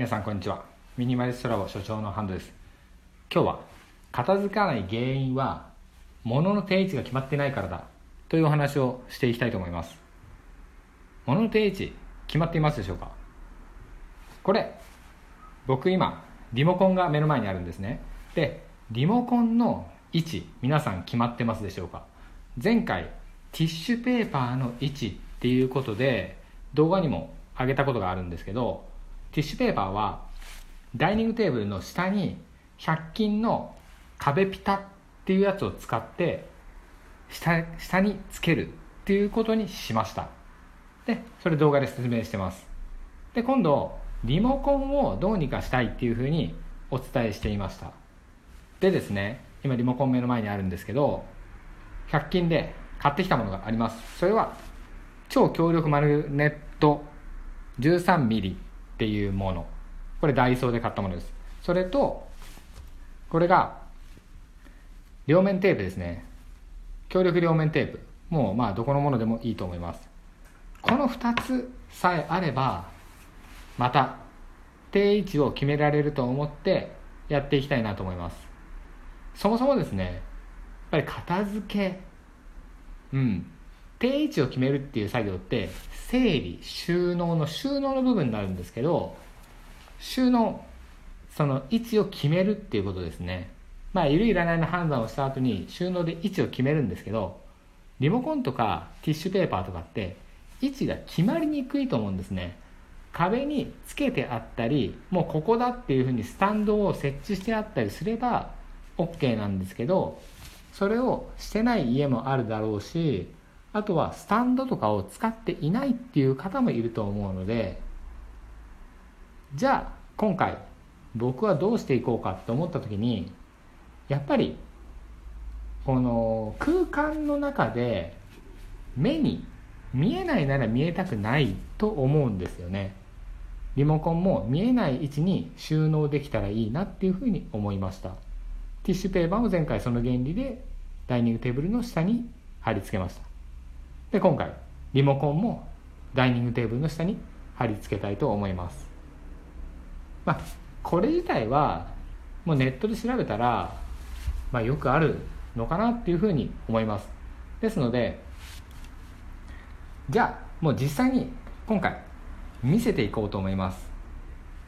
皆さんこんにちは。ミニマリストラボ所長のハンドです。今日は片付かない原因は物の定位置が決まってないからだというお話をしていきたいと思います。物の定位置決まっていますでしょうか？これ僕今リモコンが目の前にあるんですね。でリモコンの位置皆さん決まってますでしょうか？前回ティッシュペーパーの位置っていうことで動画にも上げたことがあるんですけどティッシュペーパーはダイニングテーブルの下に100均の壁ピタっていうやつを使って下下につけるっていうことにしました。でそれ動画で説明してます。で今度リモコンをどうにかしたいっていうふうにお伝えしていました。でですね今リモコン目の前にあるんですけど100均で買ってきたものがあります。それは超強力マグネット 13mm っていうもの。これダイソーで買ったものです。それとこれが両面テープですね。強力両面テープ。もうまあどこのものでもいいと思います。この2つさえあればまた定位置を決められると思ってやっていきたいなと思います。そもそもですねやっぱり片付けうん。定位置を決めるっていう作業って整理収納の収納の部分になるんですけど収納その位置を決めるっていうことですね。まあいるいらないの判断をした後に収納で位置を決めるんですけどリモコンとかティッシュペーパーとかって位置が決まりにくいと思うんですね。壁につけてあったりもうここだっていうふうにスタンドを設置してあったりすれば OK なんですけどそれをしてない家もあるだろうしあとはスタンドとかを使っていないっていう方もいると思うのでじゃあ今回僕はどうしていこうかって思った時にやっぱりこの空間の中で目に見えないなら見えたくないと思うんですよね。リモコンも見えない位置に収納できたらいいなっていうふうに思いました。ティッシュペーパーも前回その原理でダイニングテーブルの下に貼り付けました。で今回リモコンもダイニングテーブルの下に貼り付けたいと思います。まあこれ自体はもうネットで調べたら、まあ、よくあるのかなっていうふうに思います。ですのでじゃあもう実際に今回見せていこうと思います。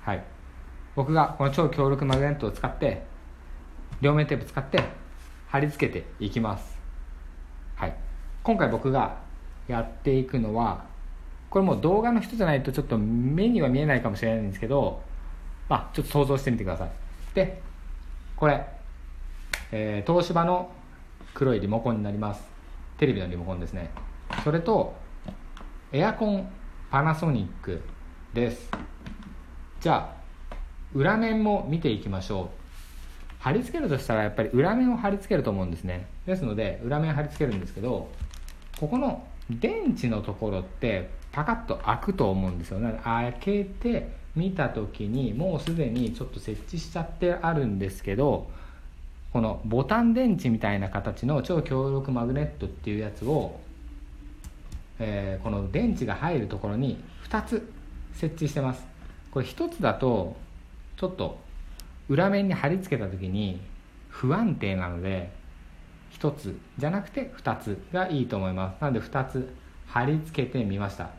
はい。僕がこの超強力マグネットを使って両面テープ使って貼り付けていきます。はい。今回僕がやっていくのはこれも動画の人じゃないとちょっと目には見えないかもしれないんですけどまあちょっと想像してみてください。でこれ、えー、東芝の黒いリモコンになります。テレビのリモコンですね。それとエアコンパナソニックです。じゃあ裏面も見ていきましょう。貼り付けるとしたらやっぱり裏面を貼り付けると思うんですね。ですので裏面貼り付けるんですけどここの電池のところってパカッと開くと思うんですよね。開けて見た時にもうすでにちょっと設置しちゃってあるんですけどこのボタン電池みたいな形の超強力マグネットっていうやつを、えー、この電池が入るところに2つ設置してます。これ1つだとちょっと裏面に貼り付けた時に不安定なので1つじゃなくて2つがいいと思います。なので2つ貼り付けてみました。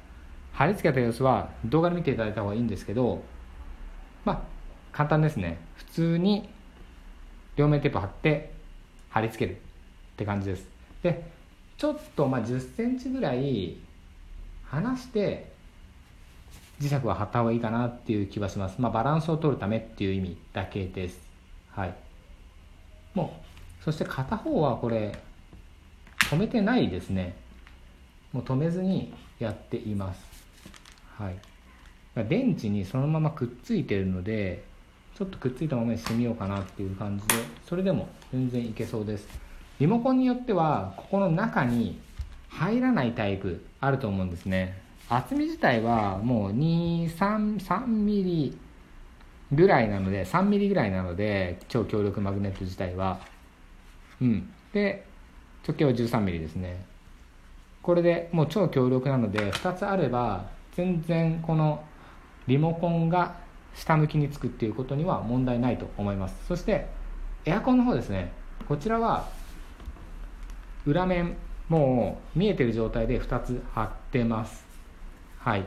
貼り付けた様子は動画で見ていただいた方がいいんですけどまあ簡単ですね。普通に両面テープ貼って貼り付けるって感じです。でちょっとまあ1 0センチぐらい離して磁石は貼った方がいいかなっていう気はします。まあバランスを取るためっていう意味だけです。はい。もうそして片方はこれ止めてないですね。もう止めずにやっています。はい。電池にそのままくっついてるのでちょっとくっついたままにしてみようかなっていう感じでそれでも全然いけそうです。リモコンによってはここの中に入らないタイプあると思うんですね。厚み自体はもう233ミリぐらいなので3ミリぐらいなので超強力マグネット自体は。うん。で直径は13ミリですね。これでもう超強力なので2つあれば全然このリモコンが下向きにつくっていうことには問題ないと思います。そしてエアコンの方ですね。こちらは裏面もう見えてる状態で2つ貼ってます。はい。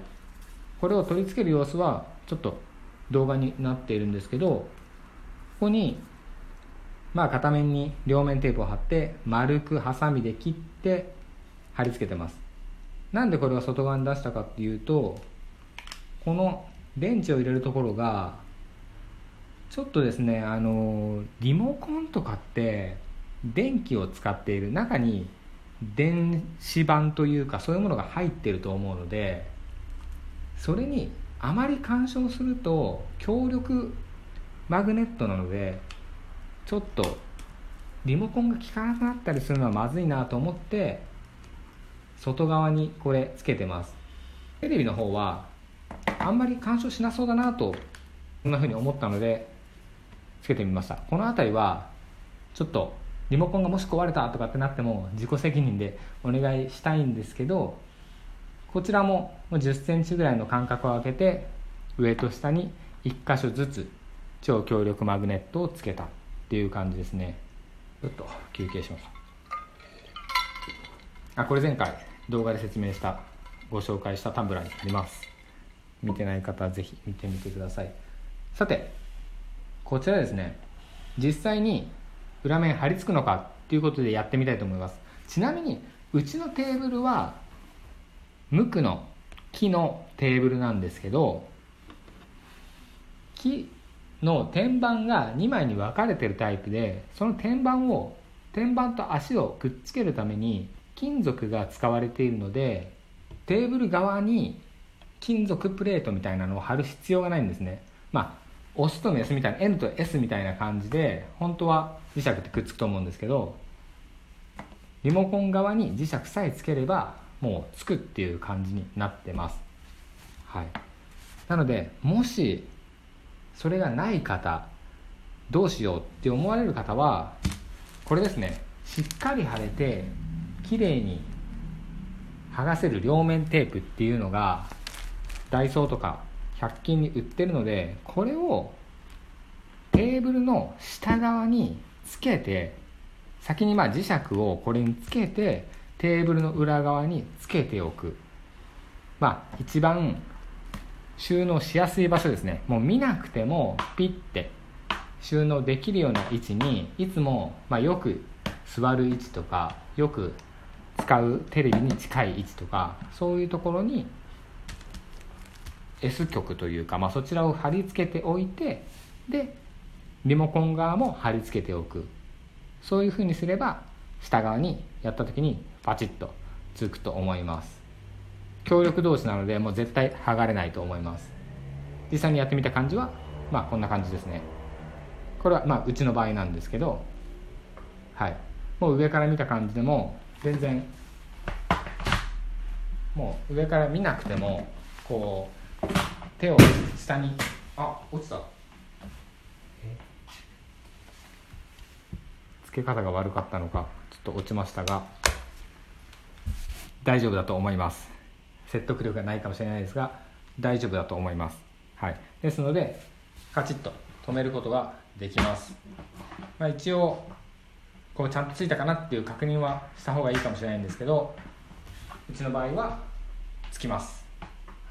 これを取り付ける様子はちょっと動画になっているんですけどここにまあ片面に両面テープを貼って丸くハサミで切って貼り付けてます。なんでこれを外側に出したかっていうとこの電池を入れるところがちょっとですねあのリモコンとかって電気を使っている中に電子板というかそういうものが入ってると思うのでそれにあまり干渉すると強力マグネットなのでちょっとリモコンが効かなくなったりするのはまずいなと思って外側にこれつけてます。テレビの方はあんまり干渉しなそうだなとこんな風に思ったのでつけてみました。この辺りはちょっとリモコンがもし壊れたとかってなっても自己責任でお願いしたいんですけどこちらも1 0センチぐらいの間隔を空けて上と下に1箇所ずつ超強力マグネットをつけた。っていう感じですね。ちょっと休憩します。あこれ前回動画で説明したご紹介したタンブラーにあります。見てない方はぜひ見てみてください。さてこちらですね。実際に裏面貼り付くのかっていうことでやってみたいと思います。ちなみにうちのテーブルは無垢の木のテーブルなんですけど木の天板が2枚に分かれてるタイプでその天板を天板と足をくっつけるために金属が使われているのでテーブル側に金属プレートみたいなのを貼る必要がないんですね。まあ押すとメスみたいな N と S みたいな感じで本当は磁石ってくっつくと思うんですけどリモコン側に磁石さえつければもうつくっていう感じになってます。はい。なのでもしそれがない方どうしようって思われる方はこれですねしっかり貼れて綺麗に剥がせる両面テープっていうのがダイソーとか100均に売ってるのでこれをテーブルの下側につけて先にまあ磁石をこれにつけてテーブルの裏側につけておく。まあ一番収納しやすい場所ですね。もう見なくてもピッて収納できるような位置にいつも、まあ、よく座る位置とかよく使うテレビに近い位置とかそういうところに S 極というか、まあ、そちらを貼り付けておいてでリモコン側も貼り付けておく。そういうふうにすれば下側にやった時にパチッとつくと思います。強力同士なのでもう絶対剥がれないと思います。実際にやってみた感じはまあこんな感じですね。これはまあうちの場合なんですけどはい。もう上から見た感じでも全然もう上から見なくてもこう手を下にあ落ちた。付け方が悪かったのかちょっと落ちましたが大丈夫だと思います。説得力がないかもしれないですが大丈夫だと思います。はい。ですのでカチッと止めることができます、まあ、一応こうちゃんとついたかなっていう確認はした方がいいかもしれないんですけどうちの場合はつきます、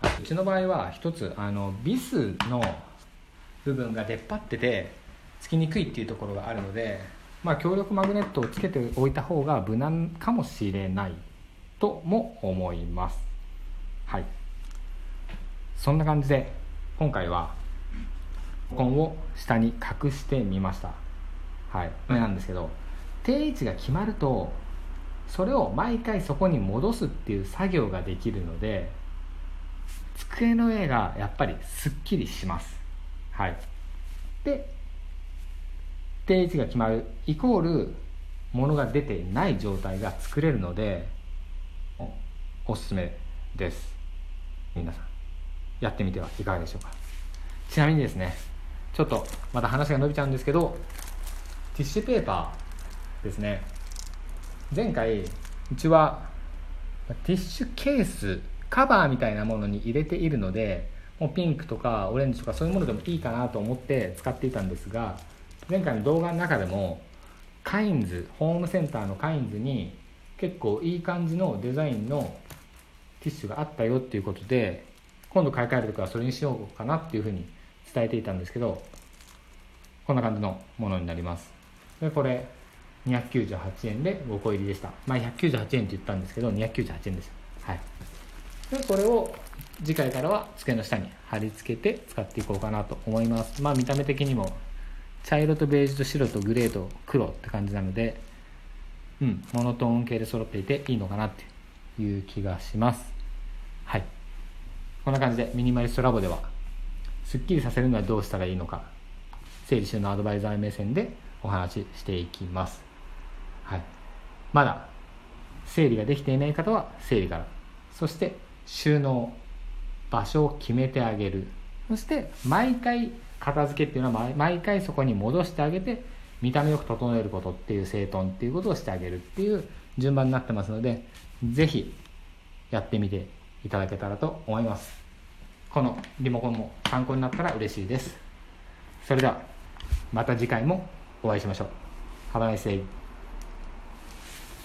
はい、うちの場合は一つあのビスの部分が出っ張っててつきにくいっていうところがあるのでまあ強力マグネットをつけておいた方が無難かもしれないとも思います。はい。そんな感じで今回はコンを下に隠してみました。はい。これなんですけど定位置が決まるとそれを毎回そこに戻すっていう作業ができるので机の上がやっぱりすっきりします。はい。で定位置が決まるイコールものが出てない状態が作れるのでおすすめです。皆さんやってみてはいかがでしょうか？ちなみにですねちょっとまた話が伸びちゃうんですけどティッシュペーパーですね。前回うちはティッシュケースカバーみたいなものに入れているのでもうピンクとかオレンジとかそういうものでもいいかなと思って使っていたんですが前回の動画の中でもカインズホームセンターのカインズに結構いい感じのデザインのティッシュがあったよっていうことで今度買い替える時はそれにしようかなっていうふうに伝えていたんですけどこんな感じのものになります。でこれ298円で5個入りでした。まあ198円って言ったんですけど298円ですはい。でこれを次回からは机の下に貼り付けて使っていこうかなと思います。まあ見た目的にも茶色とベージュと白とグレーと黒って感じなのでうんモノトーン系で揃っていていいのかなっていう気がします。はい。こんな感じでミニマリストラボではすっきりさせるにはどうしたらいいのか整理収納アドバイザー目線でお話ししていきます。はい。まだ整理ができていない方は整理からそして収納場所を決めてあげる。そして毎回片付けっていうのは毎回そこに戻してあげて見た目よく整えることっていう整頓っていうことをしてあげるっていう順番になってますのでぜひやってみていただけたらと思います。このリモコンも参考になったら嬉しいです。それではまた次回もお会いしましょう。Have a nice day